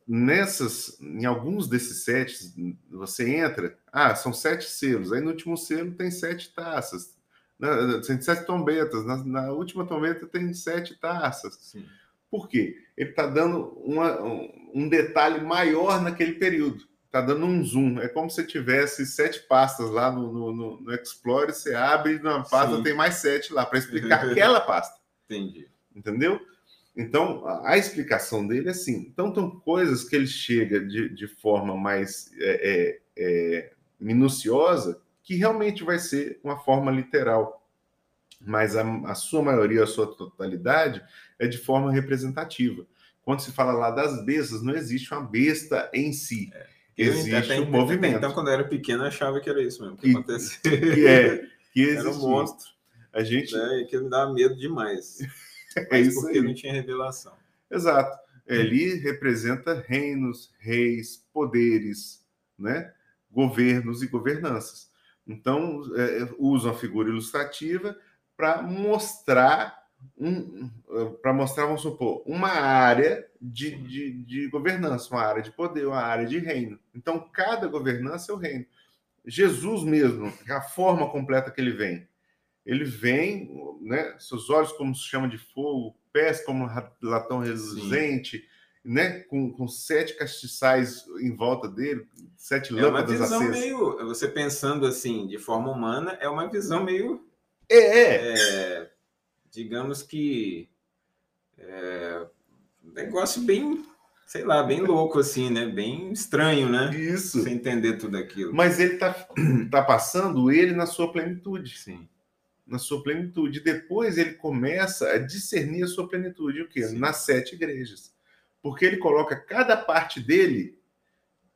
nessas, em alguns desses sete, você entra, ah, são sete selos, aí no último selo tem sete taças, tem sete trombetas, na, na última trombeta tem sete taças. Sim. Por quê? Ele está dando uma, um detalhe maior naquele período. Está dando um zoom. É como se tivesse sete pastas lá no, no, no Explorer, você abre na pasta, Sim. tem mais sete lá, para explicar <laughs> aquela pasta. Entendi. Entendeu? Então, a, a explicação dele é assim. Então, são coisas que ele chega de, de forma mais é, é, é, minuciosa que realmente vai ser uma forma literal mas a, a, sua maioria, a sua totalidade, é de forma representativa. Quando se fala lá das bestas, não existe uma besta em si. É. Existe até, um movimento. Então, quando eu era pequeno, eu achava que era isso mesmo que, que acontecia. Que é, que <laughs> era um monstro. A gente... Né, que me dava medo demais. <laughs> é isso porque aí. não tinha revelação. Exato. Ele representa reinos, reis, poderes, né? governos e governanças. Então, é, usa uma figura ilustrativa para mostrar um, para mostrar, vamos supor, uma área de, de, de, governança, uma área de poder, uma área de reino. Então, cada governança é o reino. Jesus mesmo, a forma completa que ele vem. Ele vem, né, seus olhos como se chama de fogo, pés como latão reluzente, né, com, com sete castiçais em volta dele, sete lâmpadas acesas. É uma visão meio, você pensando assim, de forma humana, é uma visão meio... É, é. é digamos que é, um negócio bem, sei lá, bem louco assim, né? Bem estranho, né? Isso. Sem entender tudo aquilo. Mas ele tá, <clears throat> tá passando ele na sua plenitude. Sim. Na sua plenitude. Depois ele começa a discernir a sua plenitude. O quê? Sim. Nas sete igrejas. Porque ele coloca cada parte dele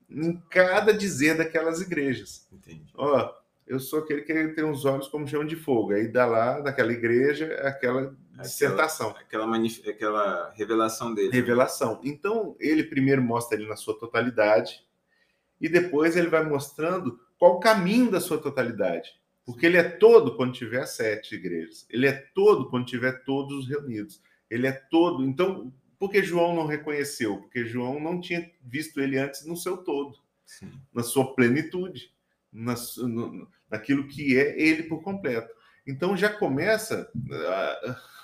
em cada dizer daquelas igrejas. Entendi. Ó, eu sou aquele que tem os olhos como chama de fogo. Aí dá lá, naquela igreja, aquela dissertação. Aquela, aquela, aquela revelação dele. Revelação. Então, ele primeiro mostra ele na sua totalidade, e depois ele vai mostrando qual o caminho da sua totalidade. Porque ele é todo quando tiver sete igrejas. Ele é todo quando tiver todos reunidos. Ele é todo. Então, por que João não reconheceu? Porque João não tinha visto ele antes no seu todo, Sim. na sua plenitude na, no, naquilo que é ele por completo. Então já começa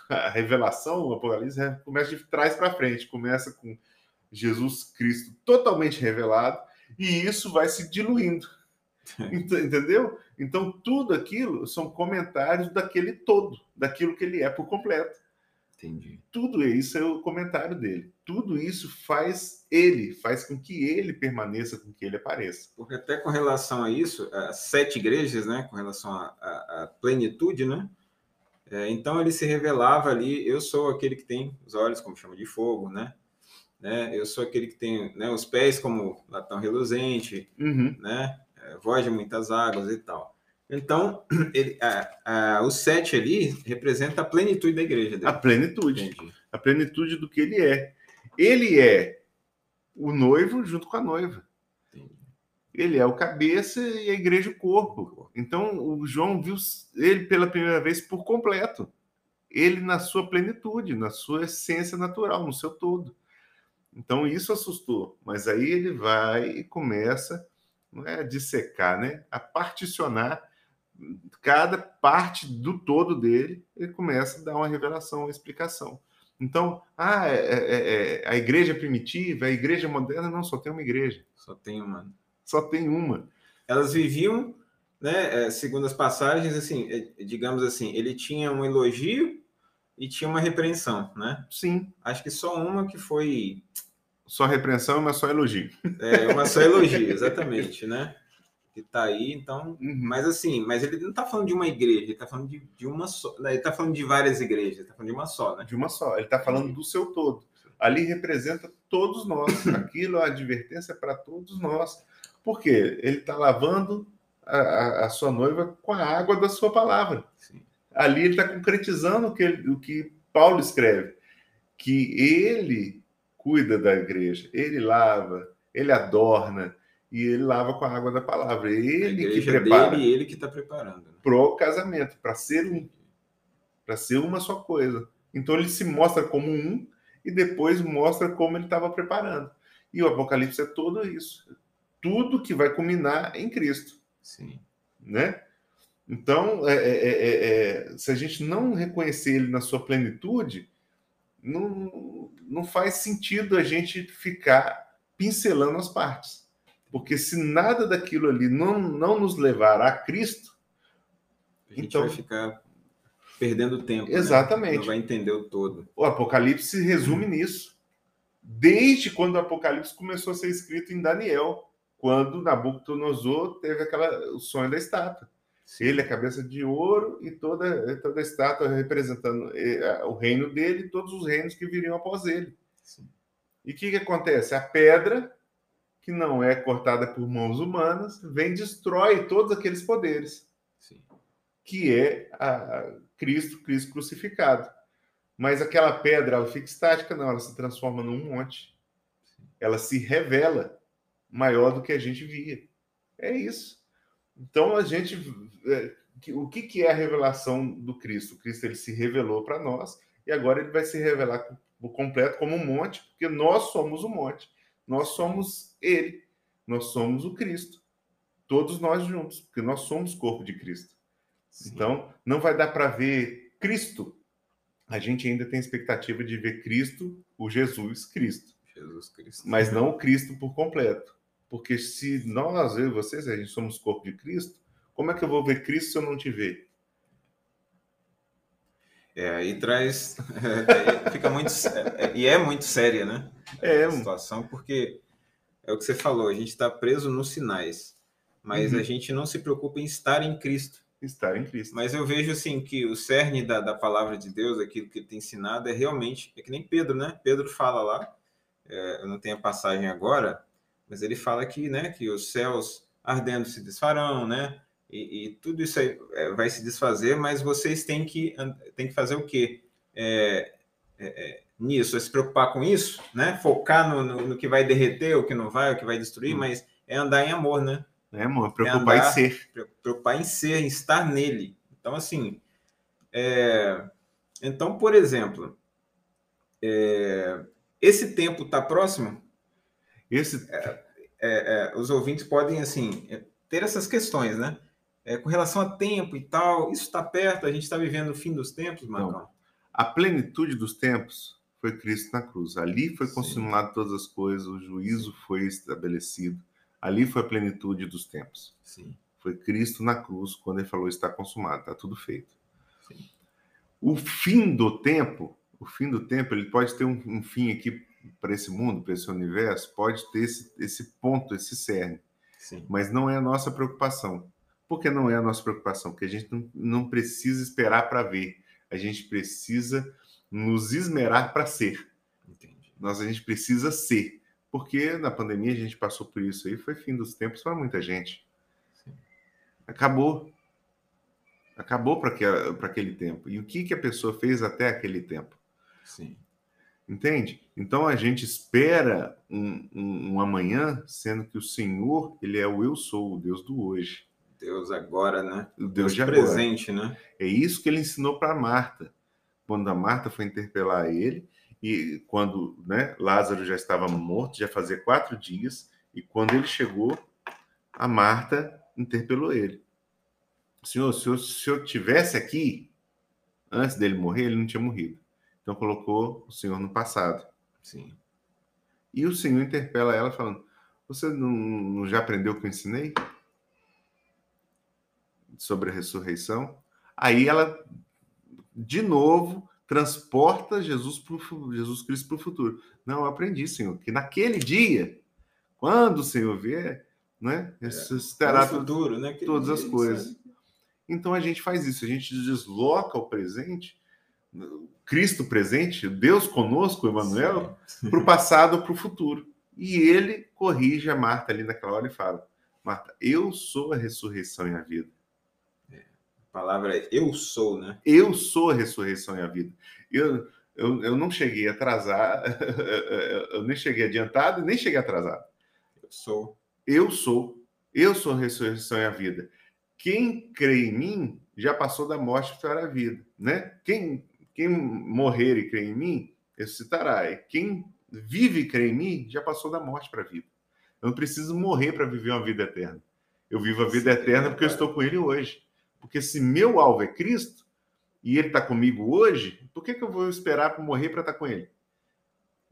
a, a revelação, o Apocalipse começa de trás para frente, começa com Jesus Cristo totalmente revelado e isso vai se diluindo. Entendeu? Então tudo aquilo são comentários daquele todo, daquilo que ele é por completo. Entendi. Tudo isso é o comentário dele. Tudo isso faz ele, faz com que ele permaneça, com que ele apareça. Porque até com relação a isso, as sete igrejas, né, com relação à plenitude, né, é, então ele se revelava ali, eu sou aquele que tem os olhos, como chama de fogo, né, né eu sou aquele que tem né, os pés como latão reluzente, uhum. né, é, voz de muitas águas e tal. Então, <clears throat> ele, a, a, o sete ali representa a plenitude da igreja. Dele. A plenitude. Entendi. A plenitude do que ele é. Ele é o noivo junto com a noiva. Entendi. Ele é o cabeça e a igreja o corpo. Então, o João viu ele pela primeira vez por completo. Ele na sua plenitude, na sua essência natural, no seu todo. Então, isso assustou. Mas aí ele vai e começa não é, a dissecar, né? a particionar cada parte do todo dele, ele começa a dar uma revelação, uma explicação. Então, ah, é, é, é, a igreja primitiva, a igreja moderna, não, só tem uma igreja. Só tem uma. Só tem uma. Elas viviam, né, é, segundo as passagens, assim, é, digamos assim, ele tinha um elogio e tinha uma repreensão, né? Sim. Acho que só uma que foi... Só repreensão, mas só elogio. É, uma só elogio, exatamente, né? Que está aí, então, uhum. mas assim, mas ele não está falando de uma igreja, ele está falando de, de uma só, né? ele está falando de várias igrejas, ele está falando de uma só, né? De uma só, ele está falando do seu todo. Ali representa todos nós, <laughs> aquilo, a advertência é para todos nós. Por quê? Ele está lavando a, a, a, sua noiva com a água da sua palavra. Sim. Ali ele está concretizando o que, o que Paulo escreve, que ele cuida da igreja, ele lava, ele adorna, e ele lava com a água da palavra. Ele que prepara. Dele, ele que está preparando. Né? Pro casamento, para ser um, para ser uma só coisa. Então ele se mostra como um e depois mostra como ele estava preparando. E o Apocalipse é tudo isso. Tudo que vai culminar em Cristo. Sim. Né? Então, é, é, é, se a gente não reconhecer ele na sua plenitude, não, não faz sentido a gente ficar pincelando as partes. Porque se nada daquilo ali não, não nos levar a Cristo, a gente então vai ficar perdendo tempo. Né? Exatamente. Né? Não vai entender o todo. O Apocalipse se resume nisso. Desde quando o Apocalipse começou a ser escrito em Daniel, quando Nabucodonosor teve aquela, o sonho da estátua. Ele é cabeça de ouro e toda, toda a estátua representando eh, o reino dele e todos os reinos que viriam após ele. Sim. E o que, que acontece? A pedra que não é cortada por mãos humanas, vem e destrói todos aqueles poderes. Sim. Que é a Cristo, Cristo crucificado. Mas aquela pedra, ela fica estática? Não, ela se transforma num monte. Sim. Ela se revela maior do que a gente via. É isso. Então a gente. É, o que, que é a revelação do Cristo? O Cristo ele se revelou para nós e agora ele vai se revelar por completo como um monte, porque nós somos o monte, nós somos ele, nós somos o Cristo, todos nós juntos, porque nós somos corpo de Cristo. Sim. Então, não vai dar para ver Cristo. A gente ainda tem expectativa de ver Cristo, o Jesus Cristo. Jesus Cristo. Mas não o Cristo por completo. Porque se nós, eu e vocês, a gente somos corpo de Cristo, como é que eu vou ver Cristo se eu não te ver? É, aí traz. <laughs> É, fica muito. É, e é muito séria, né? É. A situação, porque é o que você falou, a gente está preso nos sinais, mas uhum. a gente não se preocupa em estar em Cristo. Estar em Cristo. Mas eu vejo assim que o cerne da, da palavra de Deus, aquilo que ele tem ensinado, é realmente. É que nem Pedro, né? Pedro fala lá, é, eu não tenho a passagem agora, mas ele fala que, né, que os céus ardendo se desfarão, né? E, e tudo isso aí é, vai se desfazer, mas vocês têm que, têm que fazer o quê? É, é, é, nisso, é se preocupar com isso, né? Focar no, no, no, que vai derreter, o que não vai, o que vai destruir, hum. mas é andar em amor, né? É, amor, preocupar andar, em ser. Preocupar em ser, em estar nele. Então, assim, é, então, por exemplo, é, esse tempo está próximo? Esse... É, é, os ouvintes podem, assim, ter essas questões, né? É, com relação a tempo e tal, isso está perto, a gente está vivendo o fim dos tempos, Marcão? A plenitude dos tempos foi Cristo na cruz. Ali foi consumado todas as coisas, o juízo foi estabelecido. Ali foi a plenitude dos tempos. Sim. Foi Cristo na cruz quando ele falou está consumado, está tudo feito. Sim. O fim do tempo, o fim do tempo, ele pode ter um, um fim aqui para esse mundo, para esse universo, pode ter esse, esse ponto, esse cerne. Sim. Mas não é a nossa preocupação. Por que não é a nossa preocupação? Porque a gente não, não precisa esperar para ver. A gente precisa nos esmerar para ser. Entendi. Nós, a gente precisa ser. Porque na pandemia a gente passou por isso aí, foi fim dos tempos para muita gente. Sim. Acabou. Acabou para aquele tempo. E o que, que a pessoa fez até aquele tempo? Sim. Entende? Então a gente espera um, um, um, amanhã, sendo que o Senhor, ele é o eu sou, o Deus do hoje. Deus agora, né? O Deus, Deus de presente, agora. né? É isso que ele ensinou para Marta. Quando a Marta foi interpelar ele, e quando né, Lázaro já estava morto, já fazia quatro dias, e quando ele chegou, a Marta interpelou ele. Senhor, se eu, se eu tivesse aqui, antes dele morrer, ele não tinha morrido. Então colocou o Senhor no passado. Sim. E o Senhor interpela ela falando: Você não, não já aprendeu o que eu ensinei? Sobre a ressurreição. Aí ela, de novo, transporta Jesus, pro, Jesus Cristo para o futuro. Não, eu aprendi, Senhor, que naquele dia, quando o Senhor vier, né, ressuscitará é, futuro, né, todas as coisas. Então a gente faz isso, a gente desloca o presente, Cristo presente, Deus conosco, Emmanuel, para o passado, para o futuro. E ele corrige a Marta ali naquela hora e fala: Marta, eu sou a ressurreição e a vida palavra é eu sou, né? Eu sou a ressurreição e a vida. Eu, eu, eu não cheguei atrasado, <laughs> eu nem cheguei adiantado, nem cheguei atrasado. Eu sou. Eu sou. Eu sou a ressurreição e a vida. Quem crê em mim já passou da morte para a vida, né? Quem, quem morrer e crer em mim, ressuscitará. E quem vive e crê em mim já passou da morte para a vida. Eu não preciso morrer para viver uma vida eterna. Eu vivo a vida Sim, eterna porque eu estou com ele hoje. Porque se meu alvo é Cristo e ele está comigo hoje, por que, que eu vou esperar para morrer para estar tá com ele?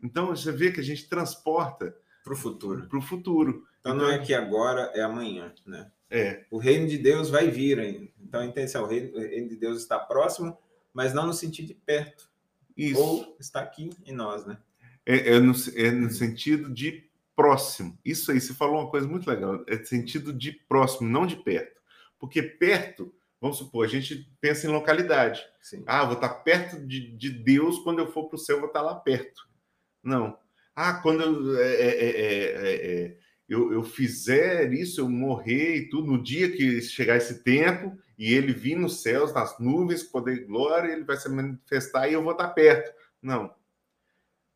Então você vê que a gente transporta para o futuro. Para o futuro. Então, então, não é que agora é amanhã, né? É. O reino de Deus vai vir ainda. Então a intenção, o reino, o reino de Deus está próximo, mas não no sentido de perto. Isso. Ou está aqui em nós, né? É, é, no, é no sentido de próximo. Isso aí, você falou uma coisa muito legal. É sentido de próximo, não de perto. Porque perto Vamos supor, a gente pensa em localidade. Sim. Ah, vou estar perto de, de Deus, quando eu for para o céu, vou estar lá perto. Não. Ah, quando eu, é é, é, é, é, eu, eu, fizer isso, eu morrer e tudo, no dia que chegar esse tempo, e ele vir nos céus, nas nuvens, poder e glória, ele vai se manifestar e eu vou estar perto. Não.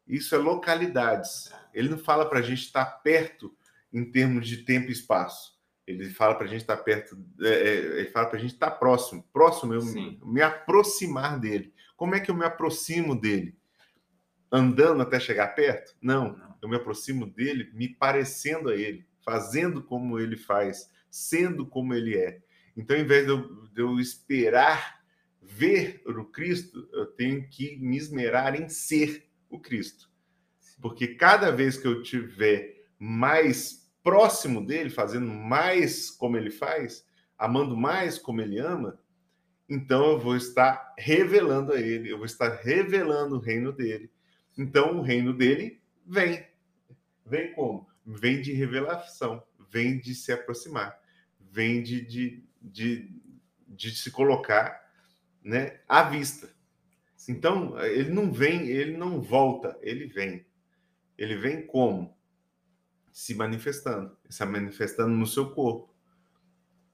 Isso é localidades. Ele não fala para a gente estar perto em termos de tempo e espaço. Ele fala para a gente estar tá perto, é, é, ele fala para a gente estar tá próximo, próximo, eu me, me, aproximar dele. Como é que eu me aproximo dele? Andando até chegar perto? Não, eu me aproximo dele me parecendo a ele, fazendo como ele faz, sendo como ele é. Então, ao invés de eu, de eu esperar ver o Cristo, eu tenho que me esmerar em ser o Cristo. Porque cada vez que eu tiver mais próximo dele, fazendo mais como ele faz, amando mais como ele ama, então eu vou estar revelando a ele, eu vou estar revelando o reino dele. Então o reino dele vem. Vem como? Vem de revelação, vem de se aproximar, vem de, de, de, de se colocar né, à vista. Então, ele não vem, ele não volta, ele vem. Ele vem como? Se manifestando, se manifestando no seu corpo.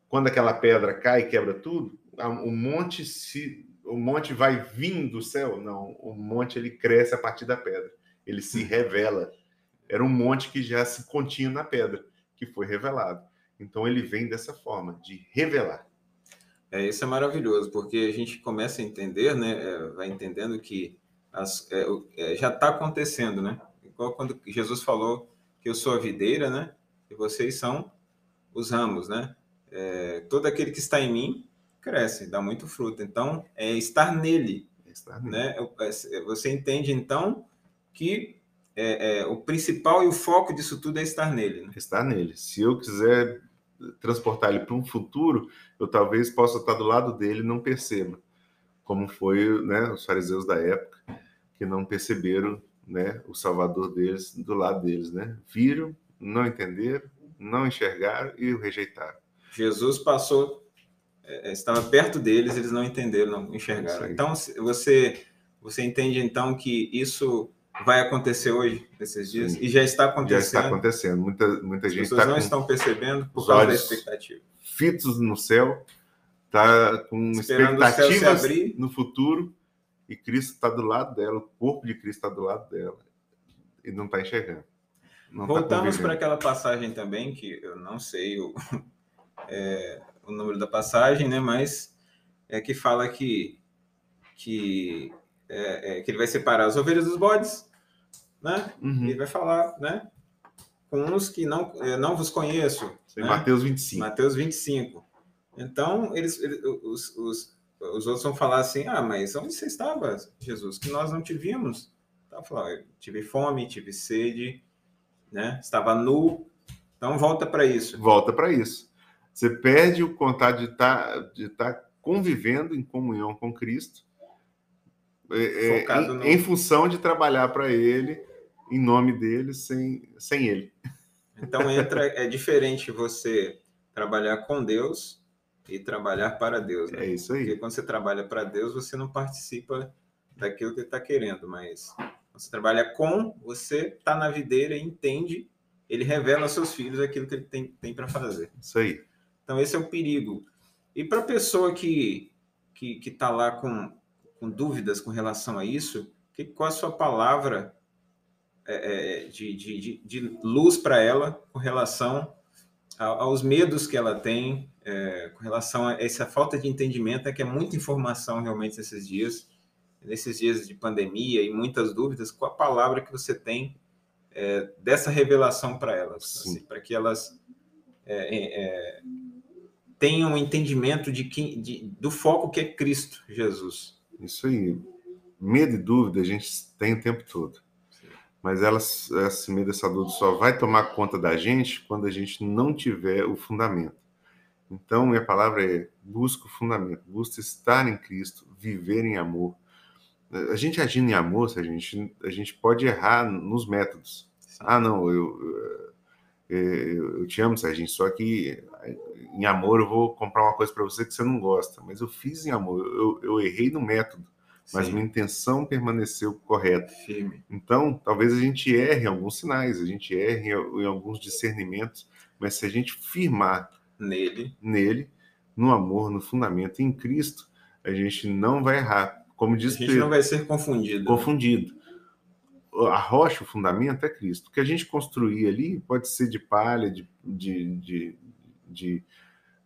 Quando aquela pedra cai e quebra tudo, o monte se o monte vai vir do céu? Não, o monte ele cresce a partir da pedra. Ele se revela. Era um monte que já se continha na pedra, que foi revelado. Então ele vem dessa forma, de revelar. É, isso é maravilhoso, porque a gente começa a entender, né? É, vai entendendo que as, é, é já está acontecendo, né? Igual quando Jesus falou que eu sou a videira, né? E vocês são os ramos, né? É, todo aquele que está em mim cresce, dá muito fruto. Então, é estar nele, estar nele. né? É, você entende então que o principal e o foco disso tudo é estar nele. Né? Estar nele. Se eu quiser transportar ele para um futuro, eu talvez possa estar do lado dele e não perceba, como foi né, os fariseus da época, que não perceberam né, o Salvador deles do lado deles. Né? Viram, não entenderam, não enxergaram e o rejeitaram. Jesus passou, é, estava perto deles, eles não entenderam, não enxergaram. Então, você, você entende então que isso vai acontecer hoje, nesses dias, Sim. e já está acontecendo. Já está acontecendo. Muita, muita As gente pessoas tá não estão percebendo por causa da expectativa. Fitos no céu, está com Esperando expectativas no futuro, e Cristo está do lado dela, o corpo de Cristo está do lado dela, e não está enxergando. Não tá Voltamos tá para aquela passagem também, que eu não sei o, <laughs> é, o número da passagem, né? mas é que fala que, que é, é, que ele vai separar as ovelhas dos bodes, né? Uhum. Ele vai falar, né? Com uns que não, é, não vos conheço. Né? Mateus 25. Mateus 25. Então, eles, eles os, os, os outros vão falar assim: ah, mas onde você estava, Jesus? Que nós não te vimos. Então, falar, eu tive fome, tive sede, né? Estava nu. Então, volta para isso. Volta para isso. Você perde o contato de estar tá, de tá convivendo em comunhão com Cristo é, é, em, no... em, função de trabalhar para ele, em nome dele, sem, sem ele. Então entra, é diferente você trabalhar com Deus e trabalhar para Deus. Né? É isso aí. Porque quando você trabalha para Deus, você não participa daquilo que ele está querendo, mas você trabalha com, você está na videira e entende, ele revela aos seus filhos aquilo que ele tem, tem para fazer. Isso aí. Então esse é o perigo. E para a pessoa que que está lá com com dúvidas com relação a isso, que, qual a sua palavra é, é de, de, de, luz para ela com relação aos medos que ela tem, é, com relação a essa falta de entendimento, é que é muita informação realmente nesses dias, nesses dias de pandemia e muitas dúvidas, qual a palavra que você tem é, dessa revelação para elas, assim, para que elas é, é, tenham um entendimento de, que, de, do foco que é Cristo Jesus. Isso aí. Medo e dúvida a gente tem o tempo todo. Mas elas, esse medo, essa dúvida só vai tomar conta da gente quando a gente não tiver o fundamento. Então, minha palavra é: busca o fundamento, busca estar em Cristo, viver em amor. A gente agindo em amor, a gente, a gente pode errar nos métodos. Sim. Ah, não, eu, eu, eu te amo, Serginho, só que em amor eu vou comprar uma coisa para você que você não gosta, mas eu fiz em amor, eu, eu errei no método, mas Sim. minha intenção permaneceu correta. Firme. Então, talvez a gente erre em alguns sinais, a gente erre em alguns discernimentos, mas se a gente firmar nele, nele, no amor, no fundamento em Cristo, a gente não vai errar. Como diz a gente Pedro, não vai ser confundido. Confundido. A rocha, o fundamento é Cristo. O que a gente construir ali pode ser de palha, de, de, de, de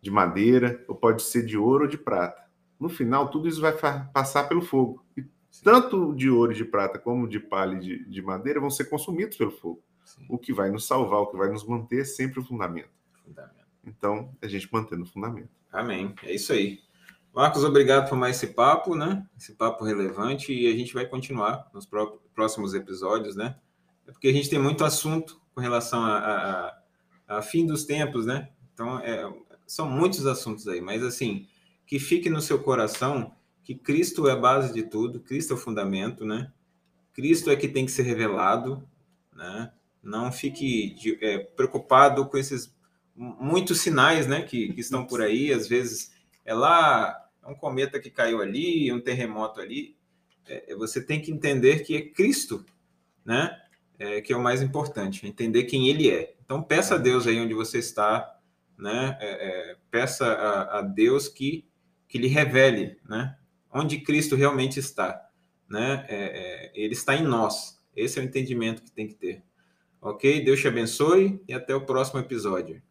de madeira, ou pode ser de ouro ou de prata. No final, tudo isso vai passar pelo fogo. E tanto de ouro e de prata como de palha e de, de madeira, vão ser consumidos pelo fogo. Sim. O que vai nos salvar, o que vai nos manter é sempre o fundamento. Fundamento. Então, a gente mantendo o fundamento. Amém. É isso aí. Marcos, obrigado por mais esse papo, né? Esse papo relevante e a gente vai continuar nos pró- próximos episódios, né? É porque a gente tem muito assunto com relação a, a, a- fim dos tempos, né? Então, é, são muitos assuntos aí, mas assim, que fique no seu coração que Cristo é a base de tudo, Cristo é o fundamento, né? Cristo é que tem que ser revelado, né? Não fique de- é, preocupado com esses muitos sinais, né, que, que estão por aí, às vezes é lá, é um cometa que caiu ali, um terremoto ali. É, você tem que entender que é Cristo, né, é, que é o mais importante, entender quem Ele é. Então peça a Deus aí onde você está, né, é, é, peça a, a Deus que que lhe revele, né, onde Cristo realmente está, né, é, é, Ele está em nós. Esse é o entendimento que tem que ter. Ok? Deus te abençoe e até o próximo episódio.